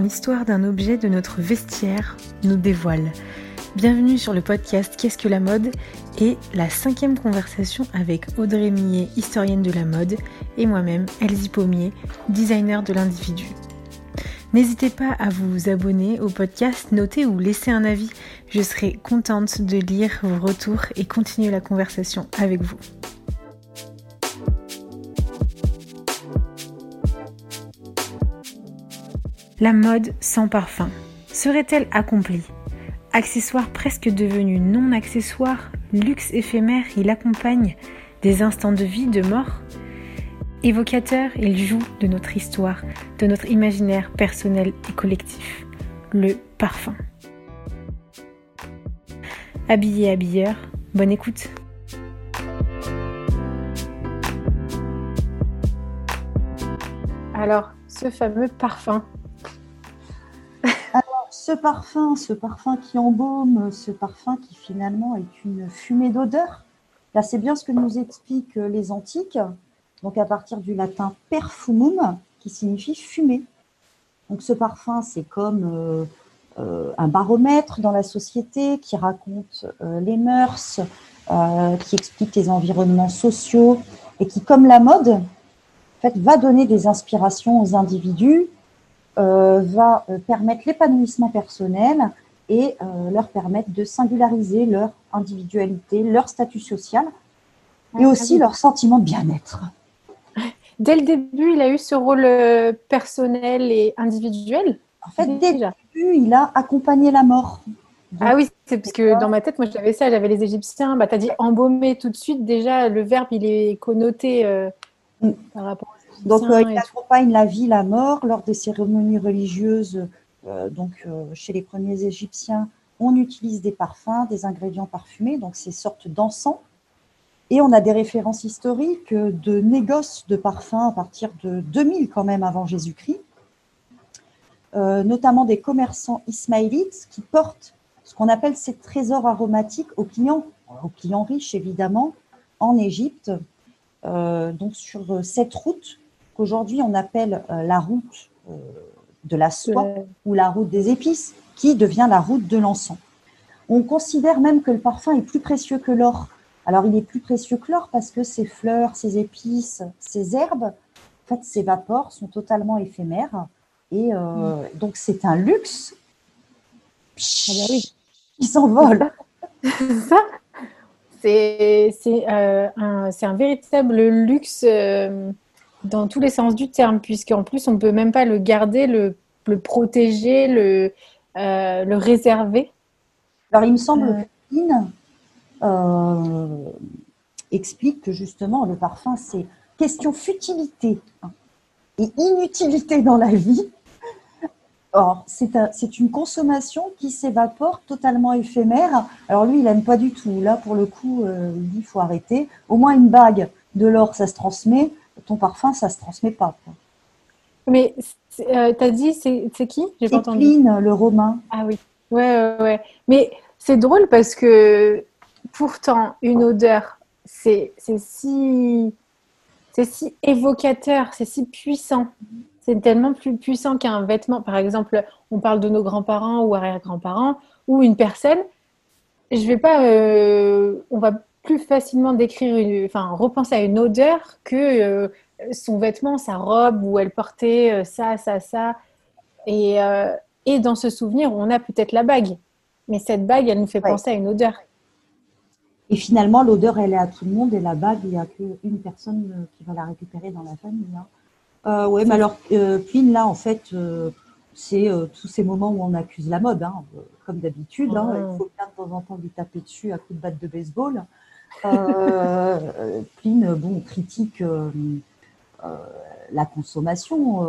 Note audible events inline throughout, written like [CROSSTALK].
l'histoire d'un objet de notre vestiaire nous dévoile. Bienvenue sur le podcast Qu'est-ce que la mode et la cinquième conversation avec Audrey Millet, historienne de la mode, et moi-même, Elsie Pommier, designer de l'individu. N'hésitez pas à vous abonner au podcast, noter ou laisser un avis. Je serai contente de lire vos retours et continuer la conversation avec vous. La mode sans parfum serait-elle accomplie? Accessoire presque devenu non accessoire, luxe éphémère, il accompagne des instants de vie, de mort Évocateur, il joue de notre histoire, de notre imaginaire personnel et collectif, le parfum. Habillé habilleur, bonne écoute. Alors, ce fameux parfum, ce parfum, ce parfum qui embaume, ce parfum qui finalement est une fumée d'odeur, là c'est bien ce que nous expliquent les antiques, donc à partir du latin perfumum, qui signifie fumer. Donc ce parfum, c'est comme euh, euh, un baromètre dans la société qui raconte euh, les mœurs, qui explique les environnements sociaux et qui, comme la mode, en fait, va donner des inspirations aux individus va euh, permettre l'épanouissement personnel et euh, leur permettre de singulariser leur individualité, leur statut social et aussi leur sentiment de bien-être. [LAUGHS] Dès le début, il a eu ce rôle personnel et individuel En fait, dès le début, il a accompagné la mort. ah oui, c'est parce que dans ma tête, moi j'avais ça, j'avais les Égyptiens. Bah, tu as dit embaumer tout de suite. Déjà, le verbe, il est connoté mm. par rapport donc, euh, il accompagne la vie, la mort lors des cérémonies religieuses. Euh, donc, euh, chez les premiers Égyptiens, on utilise des parfums, des ingrédients parfumés, donc ces sortes d'encens. Et on a des références historiques de négoces de parfums à partir de 2000 quand même avant Jésus-Christ, notamment des commerçants ismaélites qui portent ce qu'on appelle ces trésors aromatiques aux clients, aux clients riches évidemment, en Égypte. donc sur cette route, qu'aujourd'hui on appelle euh, la route euh, de la soie ou la route des épices, qui devient la route de l'encens. On considère même que le parfum est plus précieux que l'or. Alors il est plus précieux que l'or parce que ces fleurs, ces épices, ces herbes, en fait, s'évaporent, sont totalement éphémères. Et euh, mm. donc c'est un luxe ah oui. qui s'envole. [LAUGHS] ça c'est un, un, véritable luxe dans tous les sens du terme, puisqu'en plus, on ne peut même pas le garder, le, le protéger, le, euh, le réserver. Alors, il me semble euh. que euh, explique que justement, le parfum, c'est question futilité et inutilité dans la vie. Or, c'est une consommation qui s'évapore, totalement éphémère. Alors lui, il n'aime pas du tout. Là, pour le coup, il dit il faut arrêter. Au moins une bague de l'or, ça se transmet ton parfum, ça se transmet pas. Mais euh, tu as dit, c'est qui? J'ai pas entendu. le romain. Ah oui. Ouais, ouais, Mais c'est drôle parce que pourtant, une odeur, c'est si, c'est si évocateur, c'est si puissant. C'est tellement plus puissant qu'un vêtement. Par exemple, on parle de nos grands-parents ou arrière-grands-parents ou une personne. Je vais pas. Euh, on va plus facilement décrire, enfin, repenser à une odeur que euh, son vêtement, sa robe où elle portait euh, ça, ça, ça. Et, euh, et dans ce souvenir, on a peut-être la bague. Mais cette bague, elle nous fait penser à une odeur. Et finalement, l'odeur, elle est à tout le monde. Et la bague, il n'y a qu'une personne qui va la récupérer dans la famille. Hein. oui, mais alors, Pline, là, en fait, c'est tous ces moments où on accuse la mode, hein, comme d'habitude. Hein. Il faut bien de temps en temps lui taper dessus à coups de batte de baseball. Euh, Pline bon, critique euh, euh, la consommation,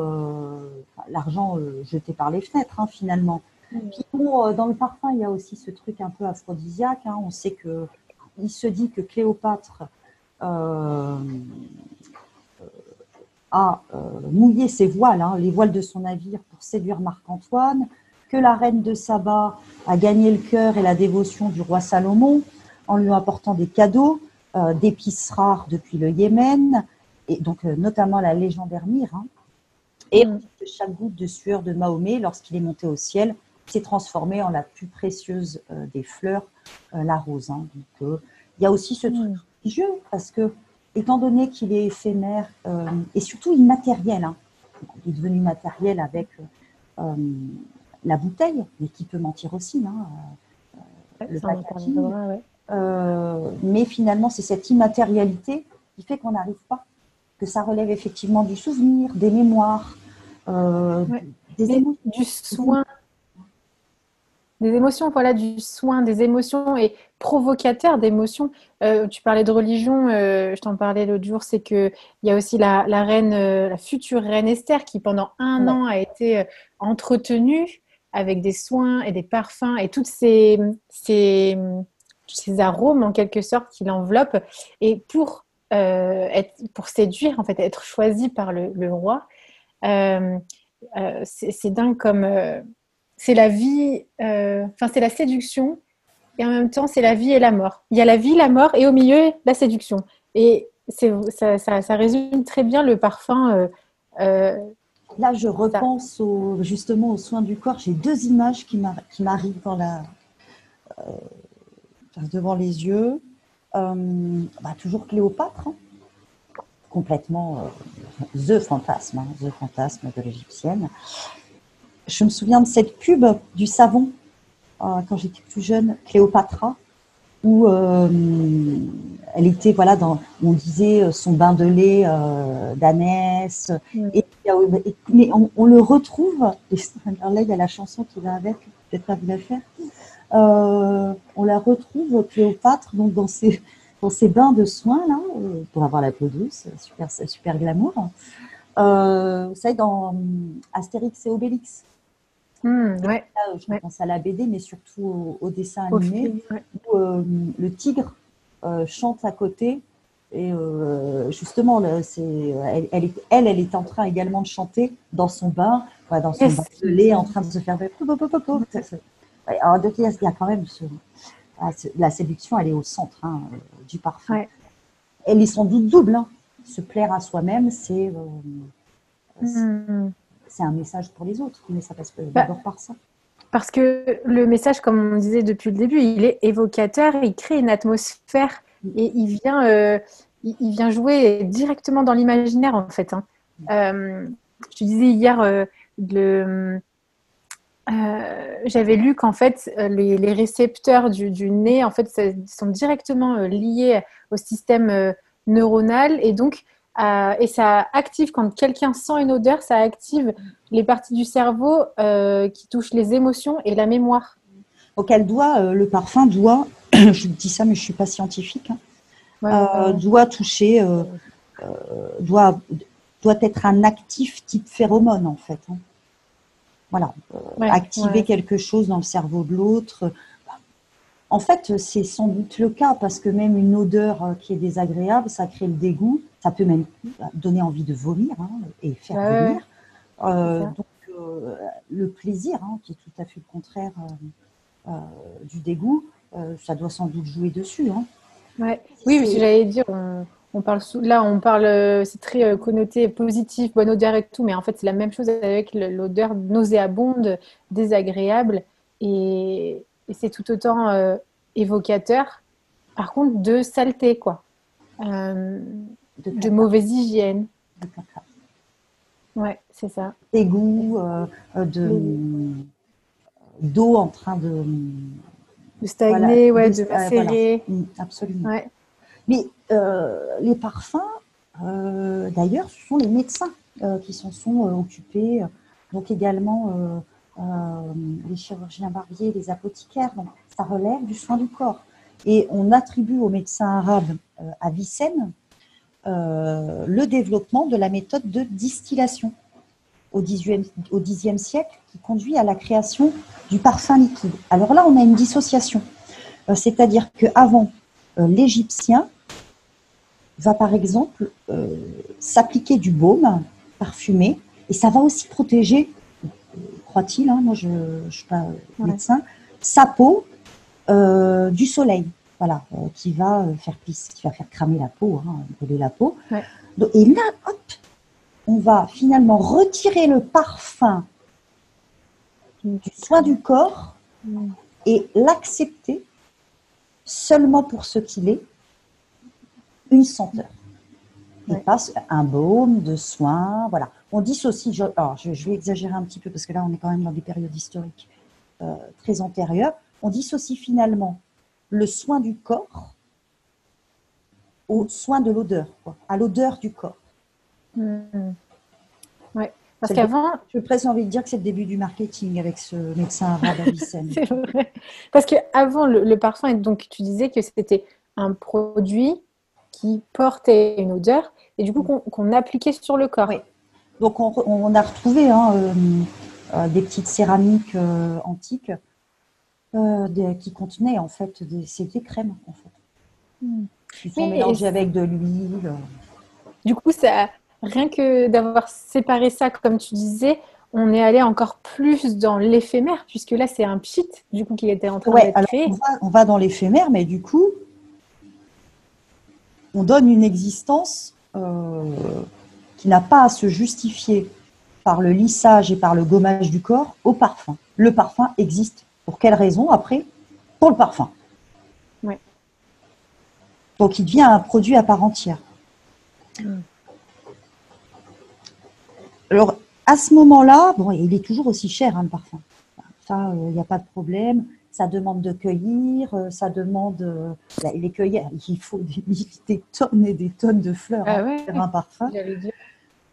l'argent jeté par les fenêtres, hein, finalement. Puis dans le parfum, il y a aussi ce truc un peu aphrodisiaque. Hein. On sait que il se dit que Cléopâtre a mouillé ses voiles, hein, les voiles de son navire, pour séduire Marc-Antoine, que la reine de Saba a gagné le cœur et la dévotion du roi Salomon, en lui apportant des cadeaux, euh, d'épices rares depuis le Yémen, et donc euh, notamment la légendaire myrrhe. Hein. Et mm. chaque goutte de sueur de Mahomet, lorsqu'il est monté au ciel, s'est transformée en la plus précieuse euh, des fleurs, euh, la rose. Hein. Donc, il y a aussi ce truc mm. religieux, parce que, étant donné qu'il est éphémère et surtout immatériel, hein, il est devenu matériel avec la bouteille, mais qui peut mentir aussi, le packaging. Mais finalement, c'est cette immatérialité qui fait qu'on n'arrive pas, que ça relève effectivement du souvenir, des mémoires, des émotions. Du soin des émotions, voilà, du soin, des émotions et provocateurs d'émotions. Euh, tu parlais de religion, euh, je t'en parlais l'autre jour, c'est que il y a aussi la, reine, euh, la future reine Esther qui pendant un an a été entretenue avec des soins et des parfums et toutes ces, ces, ces arômes en quelque sorte qui l'enveloppent. Et pour être, pour séduire, en fait, être choisie par le, le roi, c'est dingue comme c'est la vie, euh, enfin c'est la séduction, et en même temps c'est la vie et la mort. Il y a la vie, la mort, et au milieu la séduction. Et ça, ça, résume très bien le parfum. Euh, euh, Là, je repense justement aux soins du corps. J'ai deux images qui m'arrivent dans la, devant les yeux. Bah, toujours Cléopâtre, hein. complètement [LAUGHS] the fantasme, hein, the fantasme de l'égyptienne je me souviens de cette pub du savon euh, quand j'étais plus jeune, Cléopatra, où euh, elle était, voilà, dans, on disait euh, son bain de lait d'ânesse. Mm. Et, mais on, le retrouve, et là, il y a la chanson qui va avec, peut-être pas vous la faire. On la retrouve, Cléopâtre, donc dans ses, dans ses bains de soins, là, pour avoir la peau douce, super, super glamour. vous savez, dans Astérix et Obélix. Hmm, ouais. je pense à la BD, mais surtout au, dessin animé, où euh, le tigre euh, chante à côté. Et euh, justement, c'est, elle, elle, est, elle, elle, est en train également de chanter dans son bain, dans son bain de lait, en train de se faire. Alors, il y a quand même ah, la séduction, elle est au centre hein, du parfum. Elle est sans doute double. Hein. Se plaire à soi-même, c'est. Hmm c'est un message pour les autres, mais ça passe bah, d'abord par ça. Parce que le message, comme on disait depuis le début, il est évocateur, il crée une atmosphère et il vient, euh, il, vient jouer directement dans l'imaginaire en fait. Hein. Euh, je te disais hier, euh, j'avais lu qu'en fait les, récepteurs du, du, nez en fait sont directement liés au système neuronal et donc euh, et ça active, quand quelqu'un sent une odeur, ça active les parties du cerveau euh, qui touchent les émotions et la mémoire. Elle doit, euh, le parfum doit, [CLEARS THROAT] je dis ça mais je ne suis pas scientifique, hein, doit toucher, doit, doit être un actif type phéromone en fait. Hein. Voilà, activer quelque chose dans le cerveau de l'autre. En fait, c'est sans doute le cas parce que même une odeur qui est désagréable, ça crée le dégoût ça peut même donner envie de vomir hein, et faire vomir. Euh, donc, euh, le plaisir, hein, qui est tout à fait le contraire euh, du dégoût, ça doit sans doute jouer dessus. Hein. Ouais. Oui, j'allais dire, on, parle là, on parle, c'est très connoté positif, bonne odeur et tout, mais en fait, c'est la même chose avec l'odeur nauséabonde, désagréable, et, et c'est tout autant évocateur. Par contre, de saleté, quoi de, mauvaise hygiène. De caca. Ouais, c'est ça. Égout, euh, euh, de d'eau en train de de stagner, ouais, de, macérer. Mm, absolument. Ouais. Mais euh, les parfums, d'ailleurs, ce sont les médecins qui s'en sont occupés. Donc également les chirurgiens barbiers, les apothicaires. Donc ça relève du soin du corps. Et on attribue aux médecins arabes Avicenne, euh, le développement de la méthode de distillation au Xe siècle qui conduit à la création du parfum liquide. Alors là, on a une dissociation. Euh, c'est-à-dire qu'avant, euh, l'Égyptien va par exemple s'appliquer du baume parfumé et ça va aussi protéger, croit-il, hein, moi je ne suis pas médecin, sa peau du soleil. Voilà, euh, qui va euh, faire qui va faire cramer la peau, hein, brûler la peau. Et là, hop, on va finalement retirer le parfum du soin du corps et l'accepter seulement pour ce qu'il est, une senteur. Et Ouais. pas un baume de soin, voilà. On dissocie, je, alors je, je vais exagérer un petit peu parce que là on est quand même dans des périodes historiques euh, très antérieures, on dissocie finalement le soin du corps au soin de l'odeur, quoi, à l'odeur du corps. Mm. Ouais. Parce C'est qu'avant, Je presque envie de dire que c'est le début du marketing avec ce médecin arabe [LAUGHS] Avicenne. c'est vrai. Parce qu'avant, le, le parfum, donc tu disais que c'était un produit qui portait une odeur et du coup qu'on qu'on appliquait sur le corps. Oui. Donc on, a retrouvé hein, euh, euh, des petites céramiques euh, antiques des- qui contenaient en fait des, des crèmes en fait. Mm. Qui sont Oui, mélangées avec de l'huile. Du coup, ça, rien que d'avoir séparé ça, comme tu disais, on est allé encore plus dans l'éphémère, puisque là, c'est un pchit, du coup, qui était en train Ouais, d'être créé. on va, on va dans l'éphémère, mais du coup, on donne une existence euh, qui n'a pas à se justifier par le lissage et par le gommage du corps au parfum. Le parfum existe. Pour quelle raison Après, pour le parfum. Ouais. Donc, il devient un produit à part entière. Mm. Alors, à ce moment-là, bon, il est toujours aussi cher, hein, le parfum. Ça, il n'y a pas de problème. Ça demande de cueillir, euh, ça demande. euh, bah, les cueillir, [LAUGHS] il faut des, des tonnes et des tonnes de fleurs Ah hein, pour faire un parfum.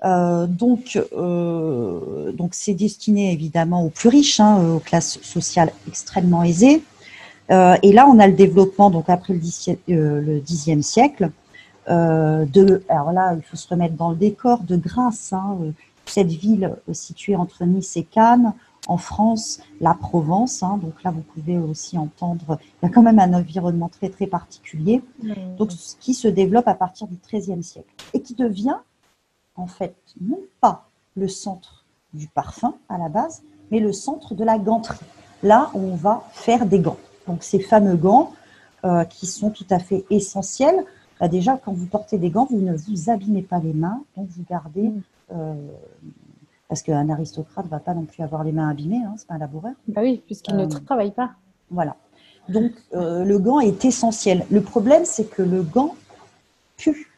Euh, donc, euh, donc c'est destiné évidemment aux plus riches, hein, aux classes sociales extrêmement aisées. Euh, et là, on a le développement, donc après le Xe le Xe siècle, de, alors là, il faut se remettre dans le décor, de Grasse, hein, cette ville située entre Nice et Cannes, en France, la Provence. hein, donc là, vous pouvez aussi entendre, il y a quand même un environnement très très particulier donc ce qui se développe à partir du XIIIe siècle et qui devient en fait non pas le centre du parfum à la base, mais le centre de la ganterie. Là, où on va faire des gants. Donc ces fameux gants euh, qui sont tout à fait essentiels. Bah, déjà, quand vous portez des gants, vous ne vous abîmez pas les mains, donc vous gardez. Mm. euh, parce qu'un aristocrate ne va pas non plus avoir les mains abîmées, hein, c'est pas un laboureur. Bah oui, puisqu'il ne Euh, travaille pas. Voilà. Donc euh, le gant est essentiel. Le problème, c'est que le gant pue.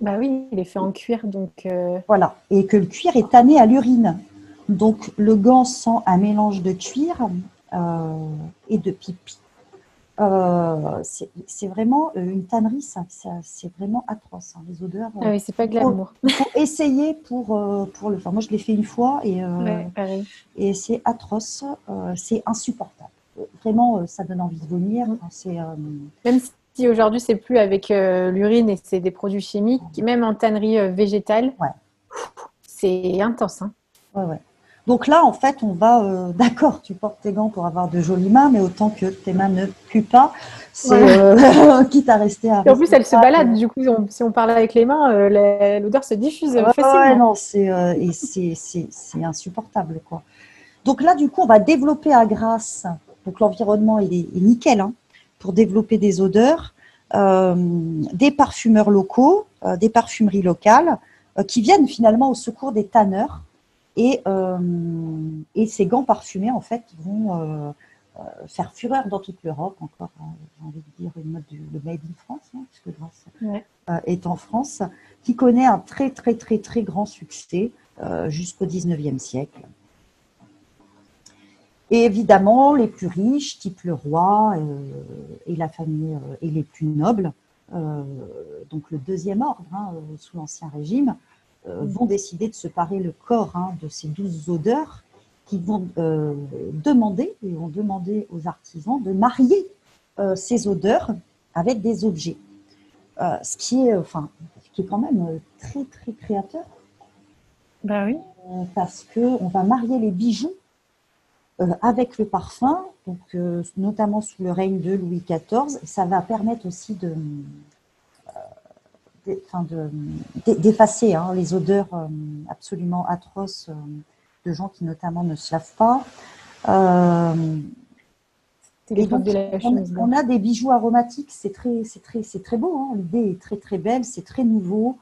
Bah oui, il est fait en cuir, donc euh, Voilà. Et que le cuir est tanné à l'urine. Donc le gant sent un mélange de cuir euh, et de pipi. Euh, c'est vraiment euh, une tannerie, ça, ça- c'est vraiment atroce. hein, les odeurs. ah oui, c'est pas glamour. Il [LAUGHS] faut essayer pour, euh, pour le faire. Moi, je l'ai fait une fois et, euh, Ouais, et c'est atroce. euh, c'est insupportable. Vraiment, euh, ça donne envie de vomir. Mm. Enfin, euh, Même si aujourd'hui c'est plus avec euh, l'urine et c'est des produits chimiques, même en tannerie euh, végétale, Ouais. c'est intense. Hein. Ouais, ouais. Donc là, en fait, on va, euh, [LAUGHS] d'accord, tu portes tes gants pour avoir de jolies mains, mais autant que tes mains ne puent pas, c'est euh, [LAUGHS] quitte à rester à. Et en plus, elle se responsable. balade. Du coup, on- si on parle avec les mains, euh, l'odeur se diffuse Ouais, facilement. ouais, non, c'est euh, insupportable, quoi. Donc là, du coup, on va développer à Grasse. Donc l'environnement il est, est nickel hein, pour développer des odeurs, euh, des parfumeurs locaux, euh, des parfumeries locales euh, qui viennent finalement au secours des tanneurs. Et, euh, et ces gants parfumés, en fait, vont euh, euh, faire fureur dans toute l'Europe. Encore, hein, j'ai envie de dire, une mode du le Made in France, hein, puisque Grasse Ouais. euh, est en France, qui connaît un très, très, très, très grand succès euh, jusqu'au 19e siècle. Et évidemment, les plus riches, type le roi euh, et la famille et les plus nobles, donc le deuxième ordre hein, sous l'Ancien Régime, vont décider de se parer le corps hein, de ces douze odeurs qui vont euh, demander, et vont demander aux artisans de marier euh, ces odeurs avec des objets. Euh, ce, qui est, enfin, ce qui est quand même euh, très, très créateur Bah oui. euh, parce qu'on va marier les bijoux euh, avec le parfum, donc, euh, notamment sous le règne de Louis XIV. Ça va permettre aussi de, euh, de- d'e- d'effacer hein, les odeurs euh, absolument atroces euh, de gens qui notamment ne se lavent pas. Euh, C'est et l'époque donc, de la on, a des bijoux aromatiques, c'est très, c'est très, c'est très beau. hein. L'idée est très très belle, c'est très nouveau.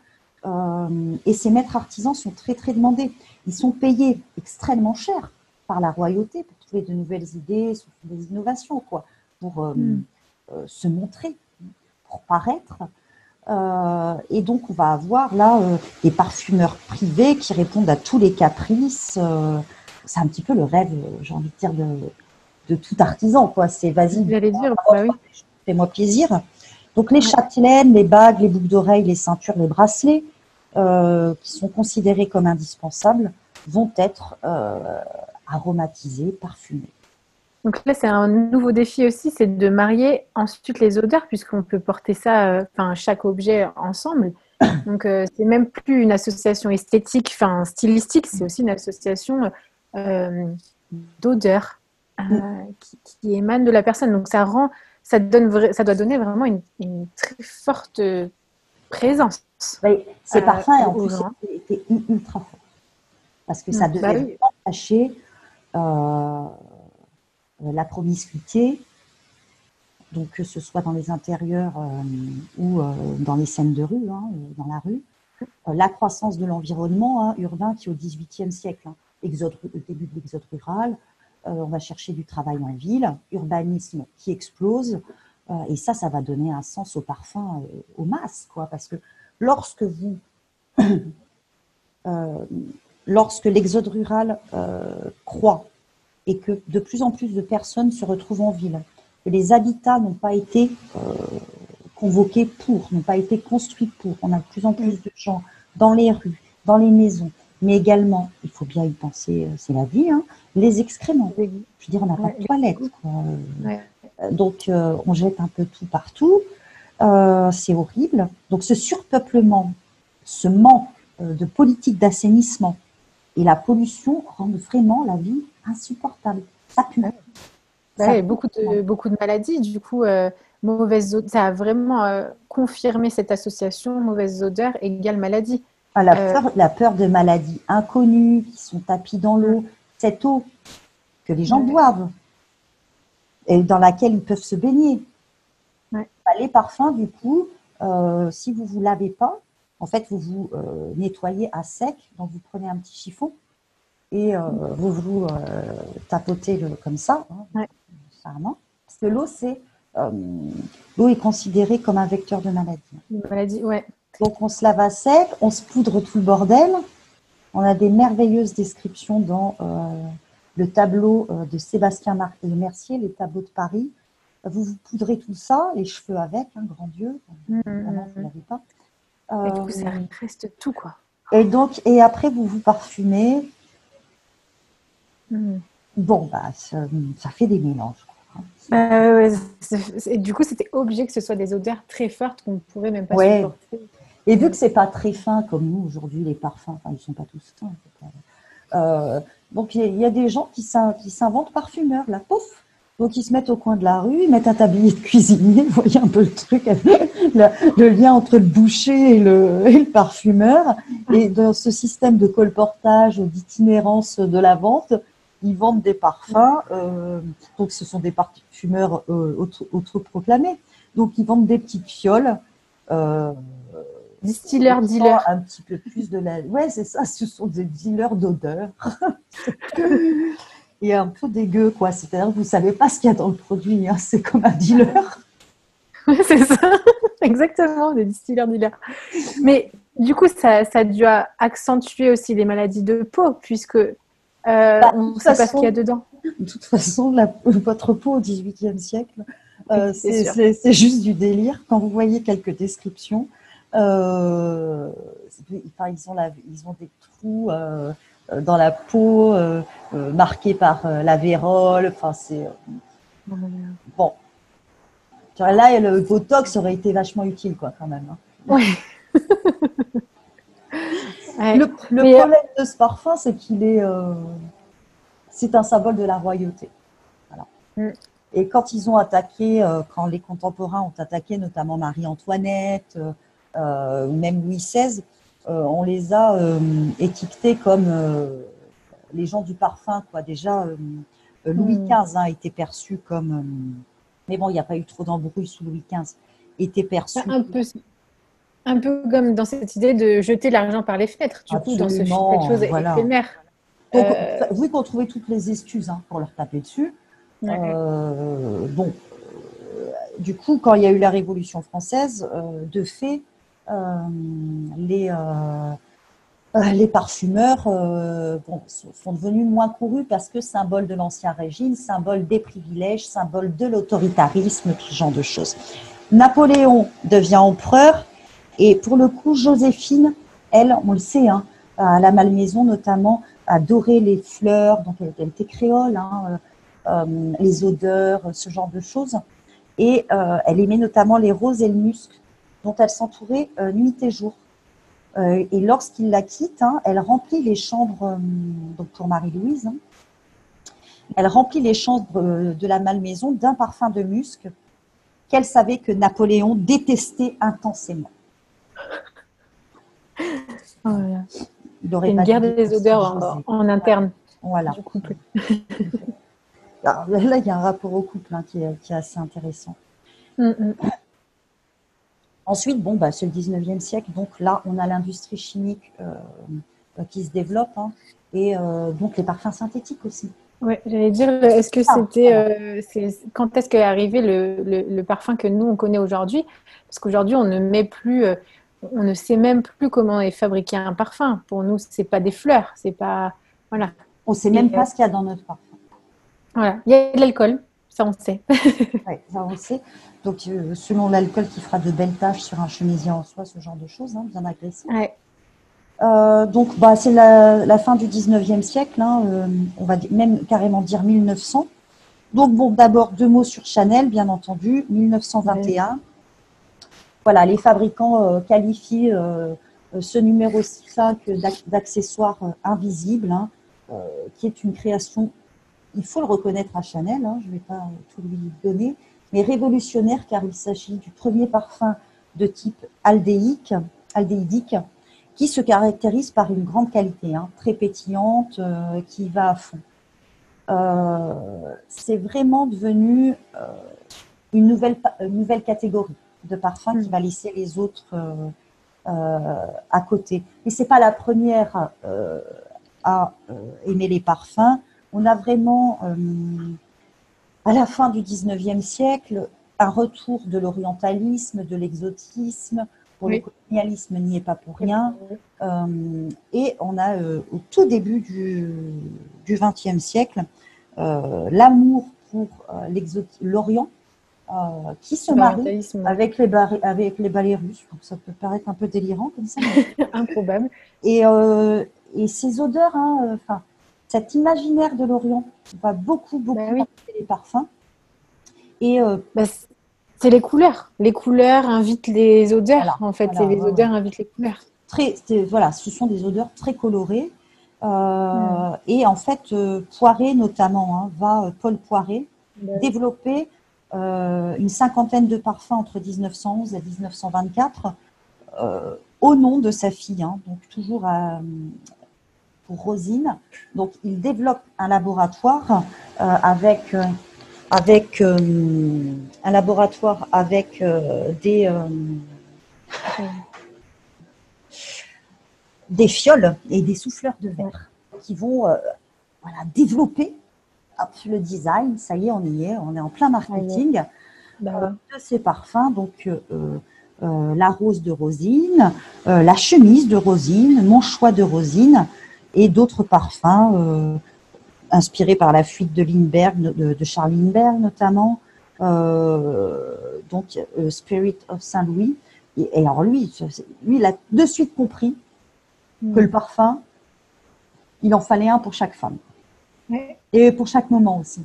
Euh, et ces maîtres artisans sont très très demandés. Ils sont payés extrêmement cher par la royauté pour trouver de nouvelles idées, des innovations, quoi, pour euh, Mm. euh, se montrer, pour paraître. Euh, et donc, on va avoir là euh, des parfumeurs privés qui répondent à tous les caprices. euh, c'est un petit peu le rêve, j'ai envie de dire, de, de tout artisan. quoi. C'est vas-y, bah fais-moi plaisir. Donc, les châtelaines, les bagues, les boucles d'oreilles, les ceintures, les bracelets, euh, qui sont considérés comme indispensables, vont être euh, aromatisés, parfumés. Donc là, c'est un nouveau défi aussi, c'est de marier ensuite les odeurs, puisqu'on peut porter ça, euh, enfin chaque objet ensemble. [COUGHS] Donc euh, c'est même plus une association esthétique, enfin stylistique, c'est aussi une association euh, d'odeurs euh, qui, qui émane de la personne. Donc ça rend, ça donne, ça doit donner vraiment une, une très forte présence. Oui, ces Euh, parfums, en aux plus, u- ultra forts. Parce que ça Mm, devait bah oui. cacher euh, la promiscuité, donc que ce soit dans les intérieurs euh, ou euh, dans les scènes de rue, hein, euh, dans la rue. Euh, la croissance de l'environnement hein, urbain qui, au XVIIIe siècle, hein, début de l'exode rural, euh, on va chercher du travail en ville, urbanisme qui explose, euh, et ça, ça va donner un sens au parfum, euh, aux masses, quoi, parce que lorsque vous, [COUGHS] euh, lorsque l'exode rural euh, croît et que de plus en plus de personnes se retrouvent en ville, que les habitats n'ont pas été euh, convoqués pour, n'ont pas été construits pour, on a de plus en plus de gens dans les rues, dans les maisons, mais également, il faut bien y penser, euh, c'est la vie, hein, les excréments. Je veux dire, on n'a pas de toilette. quoi. Ouais. Euh, Donc, euh, on jette un peu tout partout. Euh, c'est horrible. Donc, ce surpeuplement, ce manque de politique d'assainissement et la pollution rendent vraiment la vie insupportable. Ça pue. Ouais. Ça Ouais, pue. beaucoup, de, beaucoup de maladies, du coup, euh, mauvaises odeurs, ça a vraiment euh, confirmé cette association, mauvaises odeurs égale maladie. Ah, La, Euh, peur, la peur de maladies inconnues qui sont tapies dans l'eau, cette eau que les gens Ouais. boivent et dans laquelle ils peuvent se baigner. Ouais. Bah, les parfums, du coup, euh, si vous vous lavez pas, en fait, vous vous nettoyez à sec, donc vous prenez un petit chiffon et euh, vous vous euh, tapotez le, comme ça, hein, Ouais. parce que l'eau, c'est euh, l'eau est considérée comme un vecteur de maladie. Une maladie, ouais. Donc on se lave à sec, on se poudre tout le bordel. On a des merveilleuses descriptions dans le tableau de Sébastien Mar- Mercier, les tableaux de Paris. Vous vous poudrez tout ça, les cheveux avec, hein, grand Dieu. Mhm. Évidemment, vous ne l'avez pas. Et du coup, ça reste tout, quoi. et donc, et après vous vous parfumez. Mhm. Bon, bah, ça, ça fait des mélanges. hein. Euh, ouais, et du coup, c'était obligé que ce soit des odeurs très fortes qu'on ne pourrait même pas Ouais. supporter. Et vu que c'est pas très fin comme nous aujourd'hui, les parfums, enfin ils sont pas tous fins. Euh, donc il y, a- il y a des gens qui s'in- qui s'inventent parfumeurs, là, pouf. Donc ils se mettent au coin de la rue, ils mettent un tablier de cuisinier, vous voyez un peu le truc, [LAUGHS] le, le lien entre le boucher et le, et le parfumeur. Et dans ce système de colportage, d'itinérance de la vente, ils vendent des parfums. euh, donc ce sont des parfumeurs euh, auto- autoproclamés. Donc ils vendent des petites fioles. Euh, Distilleur, on sent dealer. Un petit peu plus de la. Ouais, c'est ça, ce sont des dealers d'odeur. [LAUGHS] Et un peu dégueu, quoi. C'est-à-dire que vous ne savez pas ce qu'il y a dans le produit. hein. C'est comme un dealer. [LAUGHS] Ouais, c'est ça, exactement, des distilleurs dealers. Mais du coup, ça, ça a dû accentuer aussi les maladies de peau, puisque euh, Bah, on ne sait pas ce qu'il y a dedans. De toute façon, la- votre peau au XVIIIe siècle, [LAUGHS] euh, c'est juste du délire. Quand vous voyez quelques descriptions, euh, enfin, ils, ont la- ils ont des trous dans la peau marqués par la vérole. Enfin, c'est bon. Là, le Botox aurait été vachement utile, quoi, quand même. hein. Ouais. [LAUGHS] Ouais. Le, euh, problème de ce parfum, c'est qu'il est, euh, c'est un symbole de la royauté. Voilà. Mm. Et quand ils ont attaqué, euh, quand les contemporains ont attaqué, notamment Marie-Antoinette, même Louis XVI, on les a étiquetés comme les gens du parfum. Quoi. Déjà, Louis Mm. XV a été perçu comme, mais bon, il n'y a pas eu trop d'embrouilles sous Louis XV, était perçu Un peu. Un peu comme dans cette idée de jeter l'argent par les fenêtres, du coup, dans ce, cette chose voilà. éphémère. Donc, euh... Vu qu'on trouvait toutes les excuses hein, pour leur taper dessus, euh, bon, euh, du coup, quand il y a eu la Révolution française, euh, de fait, les, les parfumeurs bon, sont devenus moins courus parce que symbole de l'ancien régime, symbole des privilèges, symbole de l'autoritarisme, tout ce genre de choses. Napoléon devient empereur et pour le coup, Joséphine, elle, on le sait, hein, à la Malmaison notamment, adorait les fleurs, donc elle, était créole, hein, euh, les odeurs, ce genre de choses. Et euh, elle aimait notamment les roses et le musc, dont elle s'entourait euh, nuit et jour. et lorsqu'il la quitte, hein, elle remplit les chambres, donc pour Marie-Louise, hein, elle remplit les chambres de la Malmaison d'un parfum de musc qu'elle savait que Napoléon détestait intensément. Oh Il aurait une guerre des odeurs en, interne. Voilà. [LAUGHS] là, il y a un rapport au couple hein, qui, est, assez intéressant. Mm. Ensuite, bon, bah, c'est le 19e siècle, donc là, on a l'industrie chimique euh, qui se développe hein, et euh, donc les parfums synthétiques aussi. Oui, j'allais dire, est-ce que ah, c'était. Euh, quand est-ce qu'est arrivé le, le, parfum que nous, on connaît aujourd'hui? Parce qu'aujourd'hui, on ne met plus. On ne sait même plus comment est fabriqué un parfum. Pour nous, ce n'est pas des fleurs. C'est pas. Voilà. On ne sait même pas ce qu'il y a dans notre parfum. Voilà, il y a de l'alcool, ça on sait. [LAUGHS] oui, ça on sait. Donc, euh, selon l'alcool qui fera de belles taches sur un chemisier en soie, ce genre de choses, hein, bien agressif. Ouais. Euh, donc, bah, c'est la, fin du 19e siècle, hein, euh, on va même carrément dire 1900. Donc, bon, d'abord, deux mots sur Chanel, bien entendu, 1921. Voilà, les fabricants qualifient ce numéro 5 d'accessoires invisibles, hein, qui est une création il faut le reconnaître à Chanel, hein, je ne vais pas tout lui donner, mais révolutionnaire car il s'agit du premier parfum de type aldéique, aldéhydique qui se caractérise par une grande qualité, hein, très pétillante, euh, qui va à fond. Euh, c'est vraiment devenu euh, une, nouvelle catégorie de parfums qui va laisser les autres à côté. Et c'est pas la première à aimer les parfums on a vraiment, euh, à la fin du 19e siècle, un retour de l'orientalisme, de l'exotisme. Pour le colonialisme n'y est pas pour rien. Euh, et on a, euh, au tout début du, du 20e siècle, l'amour pour l'Orient qui se marie avec les, avec les ballets russes. ça peut paraître un peu délirant comme ça. [LAUGHS] Improbable. Et, et ces odeurs, hein, enfin cet imaginaire de l'Orient va beaucoup, beaucoup bah les parfums. Et euh, bah, c'est les couleurs. Les couleurs invitent les odeurs, en fait. les odeurs invitent les couleurs. Très, voilà, ce sont des odeurs très colorées. Euh, hmm. Et en fait, euh, Poiré notamment, hein, va Paul Poiré bah développer une cinquantaine de parfums entre 1911 et 1924 au nom de sa fille, hein, donc toujours à, pour Rosine. Donc, il développe un laboratoire euh, avec, euh, euh, un laboratoire avec des, des fioles et des souffleurs de verre qui vont voilà, développer le design. Ça y est, on y est, on est en plein marketing bah de ces parfums. Donc, la rose de Rosine, la chemise de Rosine, mon choix de Rosine, et d'autres parfums euh, inspirés par la fuite de Lindbergh, de, de Charles Lindbergh notamment, euh, donc euh, Spirit of Saint-Louis. Et, alors lui, lui, il a de suite compris que le parfum, il en fallait un pour chaque femme. Et pour chaque moment aussi.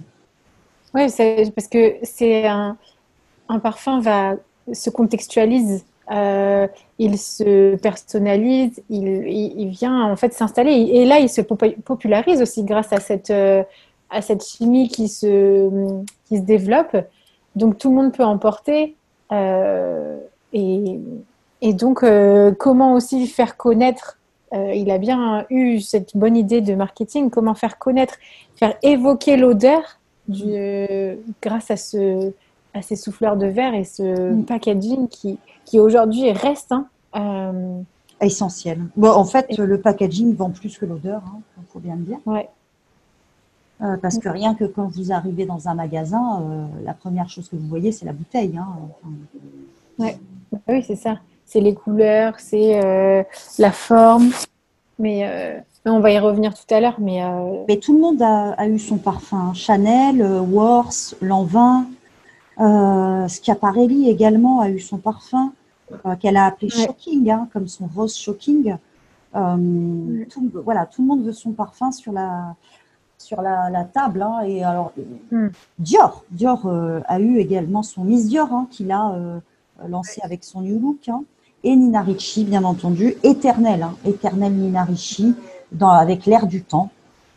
Oui, parce que c'est un, parfum va se contextualise euh, il se personnalise, il, vient en fait s'installer. Et là, il se popularise aussi grâce à cette, euh, à cette chimie qui se, qui se développe. Donc tout le monde peut en porter. Euh, et, donc, comment aussi faire connaître Il a bien eu cette bonne idée de marketing. Comment faire connaître, faire évoquer l'odeur grâce à ce à ces souffleurs de verre et ce mm. packaging qui, qui aujourd'hui reste. Hein. Essentiel. Bon, en fait, le packaging vend plus que l'odeur, il hein, faut bien le dire. Ouais. parce que rien que quand vous arrivez dans un magasin, la première chose que vous voyez, c'est la bouteille. Hein. ouais. Oui, c'est ça. C'est les couleurs, c'est la forme. Mais on va y revenir tout à l'heure, mais... Euh, mais tout le monde a, eu son parfum. Chanel, euh, Wars, Lanvin, euh, Schiaparelli également a eu son parfum, euh, qu'elle a appelé Shocking, hein, comme son Rose Shocking. tout, voilà, tout le monde veut son parfum sur la, sur la, table. Hein, et alors, hmm. Dior, Dior a eu également son Miss Dior, hein, qu'il a lancé avec son New Look. Et Nina Ricci, bien entendu, éternel, éternel Nina Ricci, avec l'air du temps,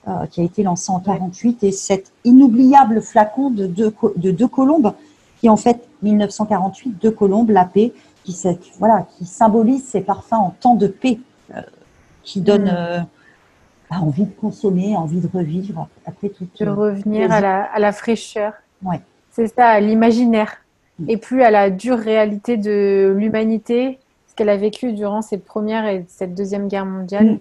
euh, qui a été lancé en 48, et cet inoubliable flacon de deux, de deux colombes, qui en fait 1948, deux colombes, la paix, qui, voilà, qui symbolise ces parfums en temps de paix, euh, qui donne mm. euh, bah, envie de consommer, envie de revivre après tout. De revenir à la, à la, fraîcheur. Ouais. C'est ça, à l'imaginaire, mm. et plus à la dure réalité de l'humanité, ce qu'elle a vécu durant cette première et cette deuxième guerre mondiale. Mm.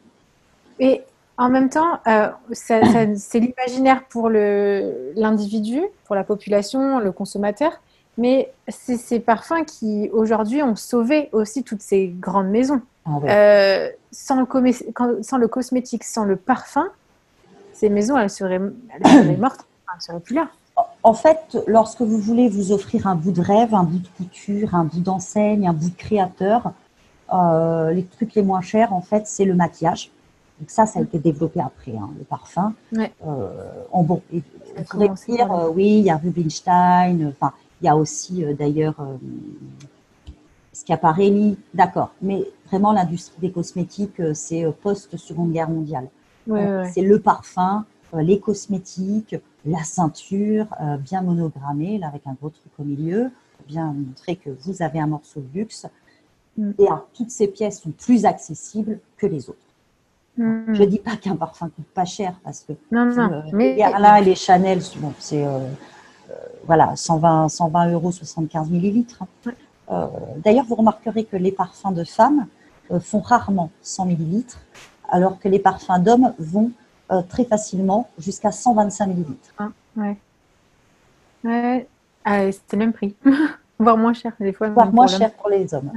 Et en même temps, euh, [COUGHS] c'est l'imaginaire pour l'individu, pour la population, le consommateur, mais c'est ces parfums qui, aujourd'hui, ont sauvé aussi toutes ces grandes maisons. Ah euh, sans, le sans, le cosmétique, sans le parfum, ces maisons, elles seraient, [COUGHS] mortes, elles ne seraient plus là. En fait, lorsque vous voulez vous offrir un bout de rêve, un bout de couture, un bout d'enseigne, un bout de créateur, euh, les trucs les moins chers, en fait, c'est le maquillage. Donc ça, ça a été développé après, hein, le parfum. Euh, en bon, on pourrait dire, euh, oui, il y a Rubinstein, enfin, il y a aussi euh, d'ailleurs Schiaparelli, d'accord. Mais vraiment, l'industrie des cosmétiques, c'est post-seconde guerre mondiale. c'est le parfum, les cosmétiques, la ceinture, bien monogrammée, là, avec un gros truc au milieu, bien montrer que vous avez un morceau de luxe. Mm. Et toutes ces pièces sont plus accessibles que les autres. Hmm. Je ne dis pas qu'un parfum coûte pas cher parce que non, non, euh, mais... les et les Chanel, bon, c'est euh, euh, voilà, 120, 120 euros, 75 millilitres. D'ailleurs, vous remarquerez que les parfums de femmes font rarement 100 millilitres, alors que les parfums d'hommes vont très facilement jusqu'à 125 millilitres. Ah, ouais. ouais. Ah, c'est le même prix, [LAUGHS] voire moins cher des fois. Voire moins cher pour les hommes.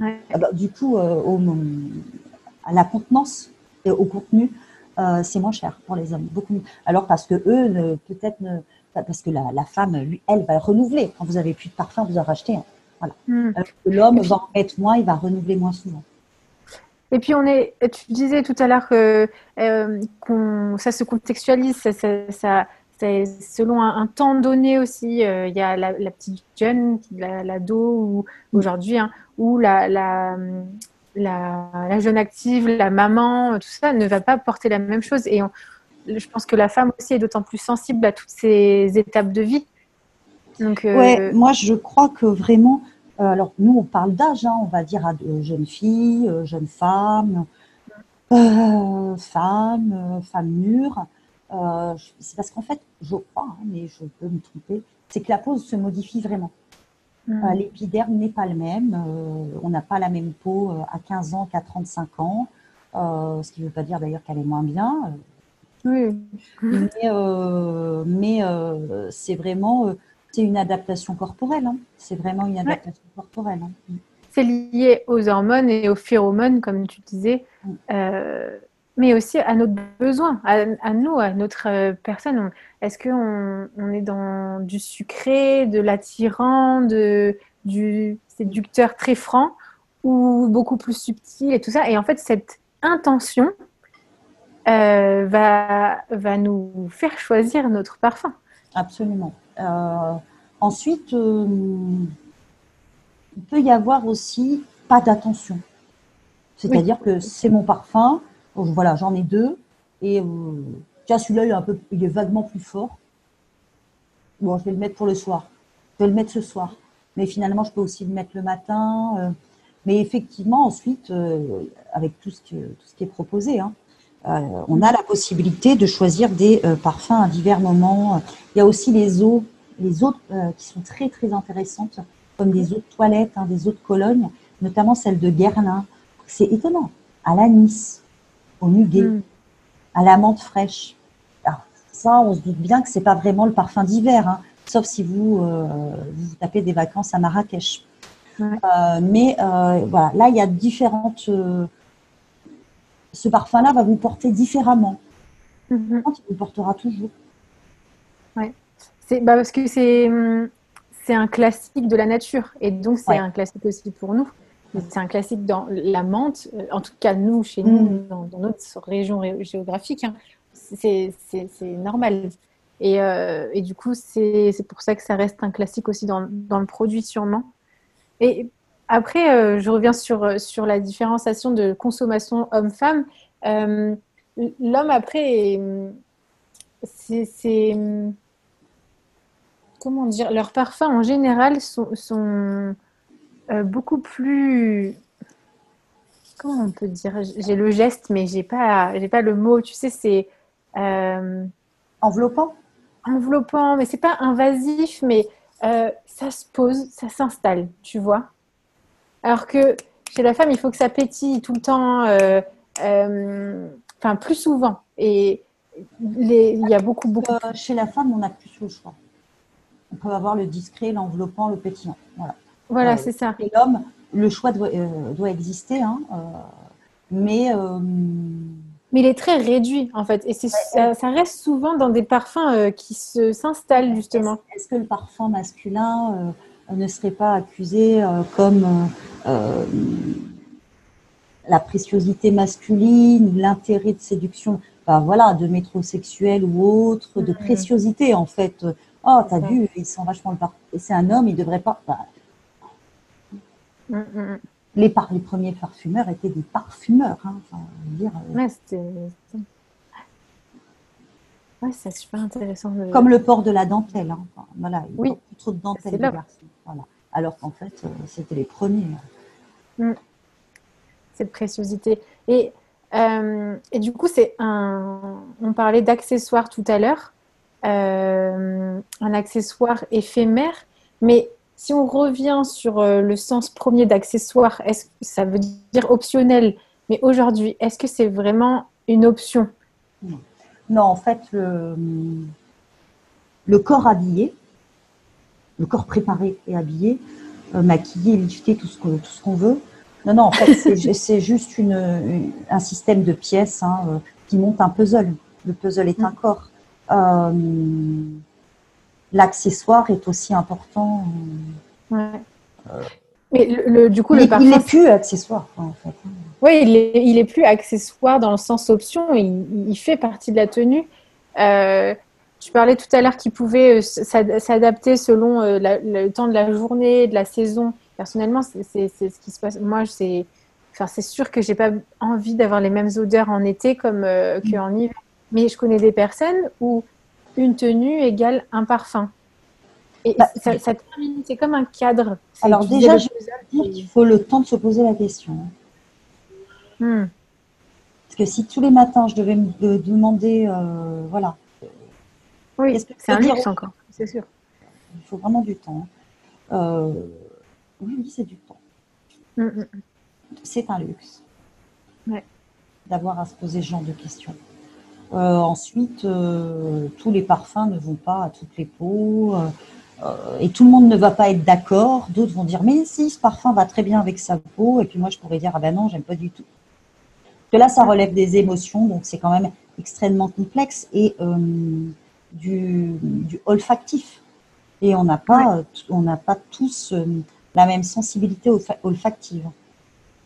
Ah bah, du coup, au, à la contenance et au contenu, euh, c'est moins cher pour les hommes, beaucoup. Alors parce que eux, peut-être, parce que la, femme, lui, elle va renouveler. Quand vous avez plus de parfum, vous en rachetez Voilà. Hmm. L'homme va en mettre moins, il va renouveler moins souvent. Et puis on est, tu disais tout à l'heure que euh, ça se contextualise, ça, ça, c'est selon un, temps donné aussi. Euh, il y a la, petite jeune, l'ado, ou aujourd'hui, hein, ou la, la, la, jeune active, la maman, tout ça ne va pas porter la même chose. Et je pense que la femme aussi est d'autant plus sensible à toutes ces étapes de vie. Donc, euh, moi je crois que vraiment, alors nous on parle d'âge, hein, on va dire à de jeunes filles, euh, jeunes femmes, femmes, femmes mûres. c'est parce qu'en fait, je crois, hein, mais je peux me tromper, c'est que la pose se modifie vraiment. Mm. Euh, l'épiderme n'est pas le même. Euh, on n'a pas la même peau euh, à 15 ans qu'à 35 ans. ce qui ne veut pas dire d'ailleurs qu'elle est moins bien. Oui. Mais, c'est vraiment c'est une adaptation corporelle. Hein. C'est vraiment une adaptation corporelle. Hein. Mm. C'est lié aux hormones et aux phéromones, comme tu disais. Mm mais aussi à notre besoin, à, nous, à notre euh, personne. Est-ce qu'on on est dans du sucré, de l'attirant, de, du séducteur très franc ou beaucoup plus subtil et tout ça Et en fait, cette intention euh, va, va nous faire choisir notre parfum. Absolument. Euh, ensuite, il peut y avoir aussi pas d'attention. C'est-à-dire que c'est mon parfum, voilà, j'en ai deux. Et euh, tiens, celui-là, il est, un peu, il est vaguement plus fort. Bon, je vais le mettre pour le soir. Je vais le mettre ce soir. Mais finalement, je peux aussi le mettre le matin. Euh. mais effectivement, ensuite, euh, avec tout ce, qui, tout ce qui est proposé, hein, on a la possibilité de choisir des parfums à divers moments. Il y a aussi les eaux, les eaux qui sont très très intéressantes, comme des eaux de toilette, hein, des eaux de Cologne, notamment celle de Guerlain. C'est étonnant. À l'anis, au muguet, Mm. à la menthe fraîche. Alors, ça, on se doute bien que c'est pas vraiment le parfum d'hiver, hein, sauf si vous, euh, vous tapez des vacances à Marrakech. Ouais. Euh, mais euh, voilà, là, il y a différentes. Ce parfum-là va vous porter différemment. Mhm. Il vous portera toujours. C'est bah, parce que c'est hum, c'est un classique de la nature et donc c'est Ouais. un classique aussi pour nous. C'est un classique dans la menthe, euh, en tout cas nous, chez nous, Mm. dans, dans notre région ré- géographique, hein, c'est normal. Et, euh, et du coup, c'est c'est pour ça que ça reste un classique aussi dans, dans le produit sûrement. Et après, euh, je reviens sur, sur la différenciation de consommation homme-femme. Euh, L'homme, après, est- c'est... Comment dire Leurs parfums, en général, sont, sont euh, beaucoup plus... Comment on peut dire J'ai le geste, mais j'ai pas, pas le mot. Tu sais, c'est euh, Enveloppant? Enveloppant, mais c'est pas invasif, mais euh, ça se pose, ça s'installe, tu vois. Alors que chez la femme, il faut que ça pétille tout le temps, euh, euh, enfin plus souvent. Et les- il y a beaucoup, beaucoup. Euh, Chez la femme, on n'a plus le choix. On peut avoir le discret, l'enveloppant, le pétillant. Voilà. Voilà, c'est ça. Et l'homme, le choix doit, doit exister, hein, mais Mais il est très réduit, en fait. Et ça, ça reste souvent dans des parfums qui se- s'installent, justement. Est-ce que le parfum masculin ne serait pas accusé euh, comme euh, euh, la préciosité masculine l'intérêt de séduction Enfin, voilà, de métrosexuel ou autre, de Mhm. préciosité en fait. Oh, t'as vu, il sent vachement le parfum. Et c'est un homme, il devrait pas. Mm, mm, mm. les, par- les premiers parfumeurs étaient des parfumeurs. Hein, enfin, je veux dire, euh, Ouais, c'était. Ouais, c'est super intéressant. de- Comme le port de la dentelle. hein. Enfin, voilà, il Oui. porte plus trop de dentelle, les garçons. Alors qu'en fait, euh, c'était les premiers. cette préciosité. Et, euh, et du coup, c'est un. On parlait d'accessoires tout à l'heure, euh, un accessoire éphémère, mais si on revient sur le sens premier d'accessoire, est-ce que ça veut dire optionnel? Mais aujourd'hui, est-ce que c'est vraiment une option? Non, en fait, le, le corps habillé, le corps préparé et habillé, euh, maquillé, lifté, tout ce qu'on veut. Non, non, en fait, c'est ju- c'est juste une, une- un système de pièces hein, euh, qui monte un puzzle. Le puzzle est un corps. Euh, L'accessoire est aussi important. Ouais. Mais le, le- du coup, il le est- il parfum, n'est plus accessoire, en fait. Oui, il est, il est plus accessoire dans le sens option, il, il fait partie de la tenue. Euh, tu parlais tout à l'heure qu'il pouvait euh, s'ad- s'adapter selon euh, la- le temps de la journée, de la saison. Personnellement, c'est ce qui se passe. Moi, c'est enfin, sûr que j'ai pas envie d'avoir les mêmes odeurs en été comme euh, qu'en hiver. Mais je connais des personnes où une tenue égale un parfum. Et Bah, ça, ça termine, c'est comme un cadre. Alors déjà, je veux dire qu'il faut le temps de se poser la question. hein. Hmm. Parce que si tous les matins, je devais me de- demander, euh, voilà, Oui, c'est un luxe encore, c'est sûr. il faut vraiment du temps. hein. Euh, oui, oui, c'est du temps. Mm, mm. C'est un luxe. Ouais. D'avoir à se poser ce genre de questions. Euh, ensuite, euh, tous les parfums ne vont pas à toutes les peaux. euh, et tout le monde ne va pas être d'accord. D'autres vont dire, mais si, ce parfum va très bien avec sa peau. Et puis moi, je pourrais dire, ah ben non, j'aime pas du tout. Parce que là, ça relève des émotions, donc c'est quand même extrêmement complexe et du, du olfactif. Et on n'a pas, euh, t- on n'a pas tous euh, la même sensibilité olfa- olfactive.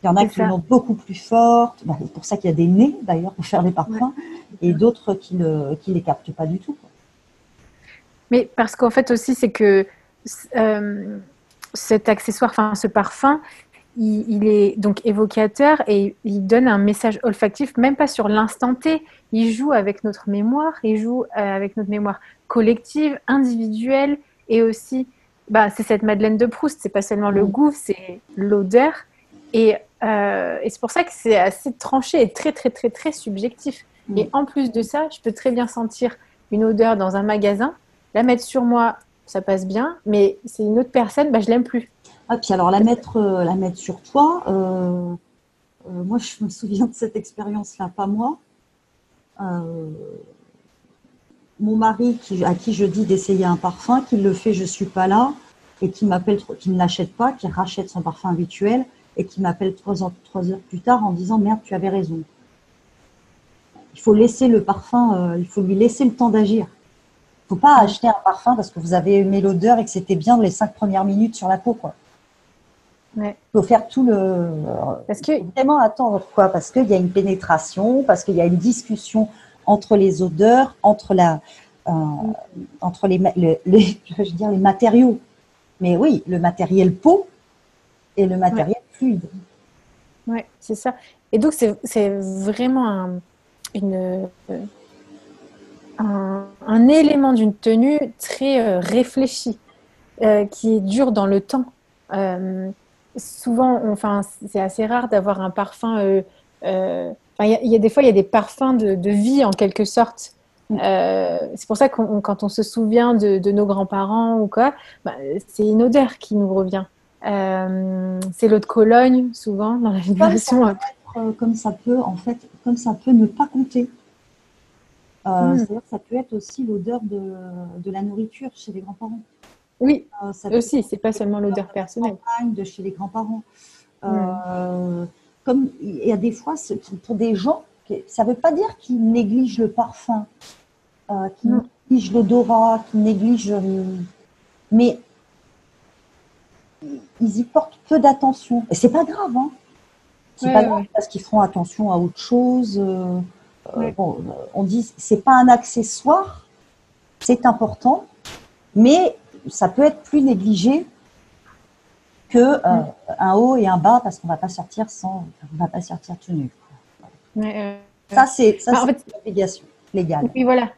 Il y en a qui l'ont beaucoup plus forte. Bah, c'est pour ça qu'il y a des nez d'ailleurs pour faire les parfums, et d'autres qui ne qui les captent pas du tout. quoi. Mais parce qu'en fait aussi, c'est que euh, cet accessoire, enfin ce parfum, il, il est donc évocateur et il donne un message olfactif, même pas sur l'instant T. Il joue avec notre mémoire, il joue euh, avec notre mémoire collective, individuelle et aussi, bah, c'est cette Madeleine de Proust. C'est pas seulement le goût, c'est l'odeur. Et, euh, et c'est pour ça que c'est assez tranché et très très très très subjectif. Et en plus de ça, je peux très bien sentir une odeur dans un magasin, la mettre sur moi, ça passe bien, mais c'est une autre personne, bah, je l'aime plus. Ah, puis alors la mettre, mettre sur toi, moi je me souviens de cette expérience-là, pas moi. mon mari à qui je dis d'essayer un parfum, qui le fait, je suis pas là, et qui m'appelle, qui ne l'achète pas, qui rachète son parfum habituel et qui m'appelle trois heures, trois heures plus tard en disant merde, tu avais raison. Il faut laisser le parfum, euh, il faut lui laisser le temps d'agir. Il faut pas acheter un parfum parce que vous avez aimé l'odeur et que c'était bien les cinq premières minutes sur la peau, quoi. Il faut faire tout le. Parce que vraiment attendre quoi Parce qu'il y a une pénétration, parce qu'il y a une discussion entre les odeurs, entre la, euh, entre les, les, [LAUGHS] je veux dire les matériaux. Mais oui, le matériel peau et le matériel fluide. Oui, c'est ça. Et donc, c'est vraiment un, une, un, élément d'une tenue très euh, réfléchi, euh, qui dure dans le temps. Euh, souvent, enfin, c'est assez rare d'avoir un parfum. Il y, a des fois, il y a des parfums de, de vie en quelque sorte. Mm. c'est pour ça que quand on se souvient de, de nos grands-parents ou quoi, bah, c'est une odeur qui nous revient. Euh, c'est l'eau de Cologne, souvent, dans la vibration. Euh, comme ça peut, en fait, comme ça peut ne pas compter. Euh, hmm. ça peut être aussi l'odeur de, de, la nourriture chez les grands-parents. Oui, ça aussi, c'est pas seulement l'odeur personnelle. De chez les grands-parents. Hmm. Comme il y a des fois, pour des gens, ça ne veut pas dire qu'ils négligent le parfum, qu'ils négligent l'odorat, qu'ils négligent. mais ils y portent peu d'attention. Et c'est pas grave, hein. C'est pas grave parce qu'ils feront attention à autre chose. Euh, euh, bon, on dit c'est pas un accessoire, c'est important, mais ça peut être plus négligé que euh, un haut et un bas parce qu'on va pas sortir sans, on va pas sortir tout nu. ça c'est ça bah, c'est une obligation légale. Oui voilà.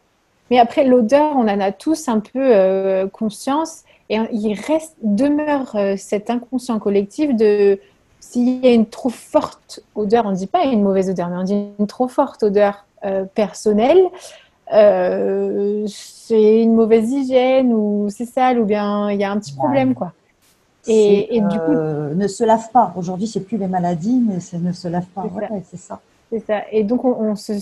Mais après l'odeur, on en a tous un peu conscience et il reste, demeure euh, cet inconscient collectif de s'il y a une trop forte odeur, on ne dit pas une mauvaise odeur, mais on dit une trop forte odeur euh, personnelle, euh, c'est une mauvaise hygiène ou c'est sale ou bien il y a un petit problème quoi. Et, du coup, ne se lave pas. Aujourd'hui, c'est plus les maladies, mais c'est ne se lave pas. C'est ça. C'est ça. Et donc on, se,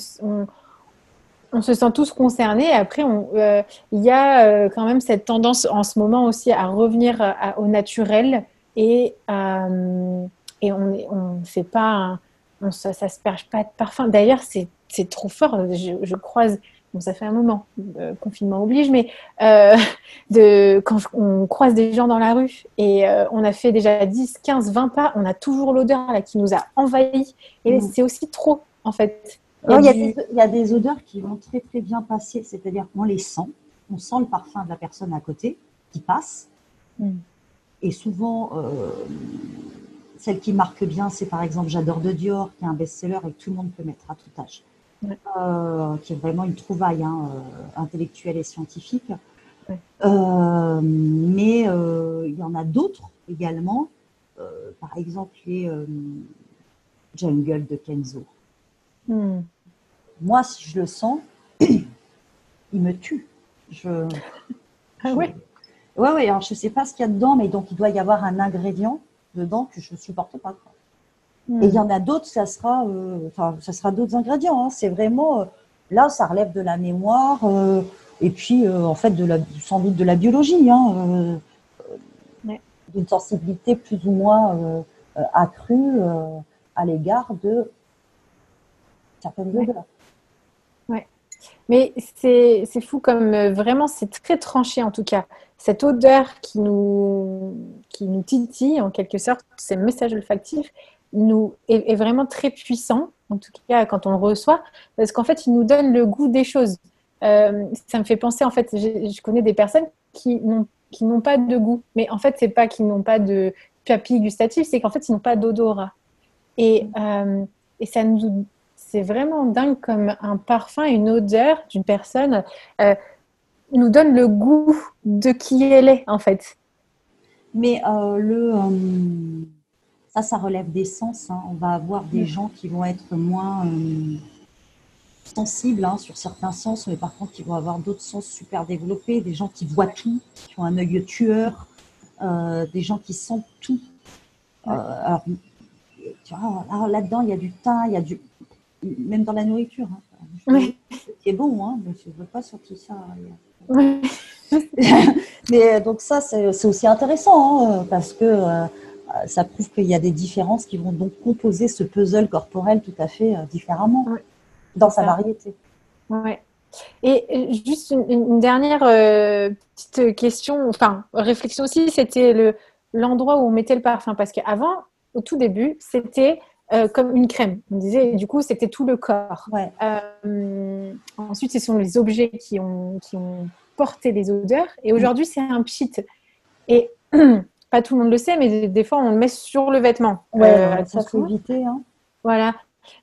on se sent tous concernés. Après, euh, il y a euh, quand même cette tendance en ce moment aussi à revenir au naturel et, euh, et on ne fait pas, ça, ne se perche pas de parfum. D'ailleurs, c'est trop fort. Je, croise, bon, ça fait un moment, confinement oblige, mais [LAUGHS] de, quand on croise des gens dans la rue et on a fait déjà 10, 15, 20 pas, on a toujours l'odeur qui nous a envahis. Et mmh. c'est aussi trop, en fait. Il y, a des, odeurs qui vont très très bien passer, c'est-à-dire qu'on les sent, on sent le parfum de la personne à côté qui passe. Mm. Et souvent, euh, celle qui marque bien, c'est par exemple J'adore de Dior, qui est un best-seller et que tout le monde peut mettre à tout âge, euh, qui est vraiment une trouvaille hein, euh, intellectuelle et scientifique. mais il y en a d'autres également, par exemple les Jungle de Kenzo. Mm moi, si je le sens, [CLEARS THROAT] il me tue. Je, [LAUGHS] ah Ouais, ouais, alors je ne sais pas ce qu'il y a dedans, mais donc il doit y avoir un ingrédient dedans que je ne supporte pas. Hmm. Et il y en a d'autres, ça sera, euh, ça sera d'autres ingrédients. Hein. C'est vraiment, euh, là, ça relève de la mémoire euh, et puis, en fait, de la, sans doute de la biologie, hein, d'une sensibilité plus ou moins accrue à l'égard de certaines odeurs. Mais c'est fou comme euh, vraiment, c'est très tranché en tout cas. Cette odeur qui nous, qui nous titille en quelque sorte, ces messages olfactifs, nous, est, vraiment très puissant, en tout cas quand on le reçoit, parce qu'en fait, il nous donne le goût des choses. Euh, ça me fait penser, en fait, je, connais des personnes qui n'ont pas de goût, mais en fait, c'est pas qu'ils n'ont pas de papilles gustatives, c'est qu'en fait, ils n'ont pas d'odorat. Et, euh, et ça nous c'est vraiment dingue comme un parfum, une odeur d'une personne euh, nous donne le goût de qui elle est en fait. Mais le, ça, ça relève des sens. Hein. On va avoir des mm. gens qui vont être moins sensibles hein, sur certains sens, mais par contre qui vont avoir d'autres sens super développés. Des gens qui voient tout, qui ont un œil tueur. des gens qui sentent tout. alors, tu vois, là-dedans, il y a du thym, il y a du. Même dans la nourriture. Hein. Qui est bon, hein, mais je ne veux pas sortir ça. [LAUGHS] mais donc, ça, c'est aussi intéressant hein, parce que ça prouve qu'il y a des différences qui vont donc composer ce puzzle corporel tout à fait différemment dans sa variété. Ouais. Et juste une, dernière euh, petite question, enfin réflexion aussi, c'était le l'endroit où on mettait le parfum parce qu'avant, au tout début, c'était euh, comme une crème. On disait, du coup, c'était tout le corps. Euh, ensuite, ce sont les objets qui ont, qui ont porté les odeurs. Et aujourd'hui, c'est un pchit. Et [CLEARS THROAT] pas tout le monde le sait, mais des, fois, on le met sur le vêtement. Ouais, ça faut éviter. Hein. Voilà.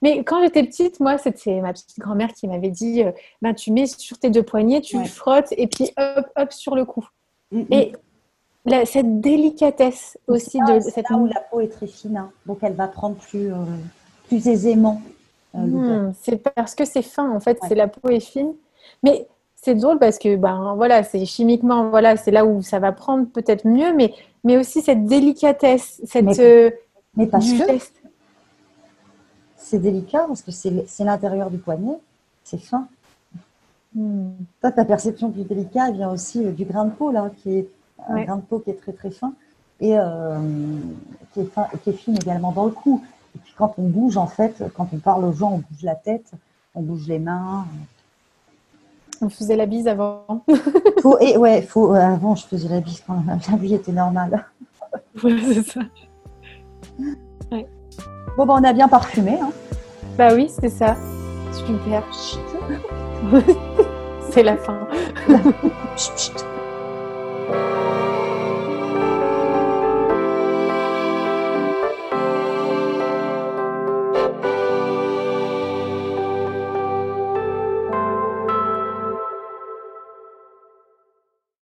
Mais quand j'étais petite, moi, c'était ma petite grand-mère qui m'avait dit euh, ben, tu mets sur tes deux poignets, tu frottes et puis hop, hop sur le cou. Mm, mm. Et cette délicatesse aussi de cette. Là où la peau est très fine, hein. donc elle va prendre plus, euh, plus aisément. Euh, mm, c'est parce que c'est fin, en fait, c'est la peau est fine. Mais c'est drôle parce que ben voilà, c'est chimiquement voilà, c'est là où ça va prendre peut-être mieux, mais mais aussi cette délicatesse, cette mais, mais parce que c'est délicat parce que c'est l'intérieur du poignet, c'est fin. Hmm. ta perception du délicat vient aussi euh, du grain de peau, là, qui est un grain de peau qui est très très fin et euh, qui, est fin, qui est fine également dans le cou. Et puis quand on bouge, en fait, quand on parle aux gens, on bouge la tête, on bouge les mains. On faisait la bise avant. faut, et ouais, faut, avant je faisais la bise quand la vie était normale. Ouais, c'est ça. Bon, ben, on a bien parfumé. Hein. Bah oui, c'est ça. Super. [LAUGHS] c'est la fin.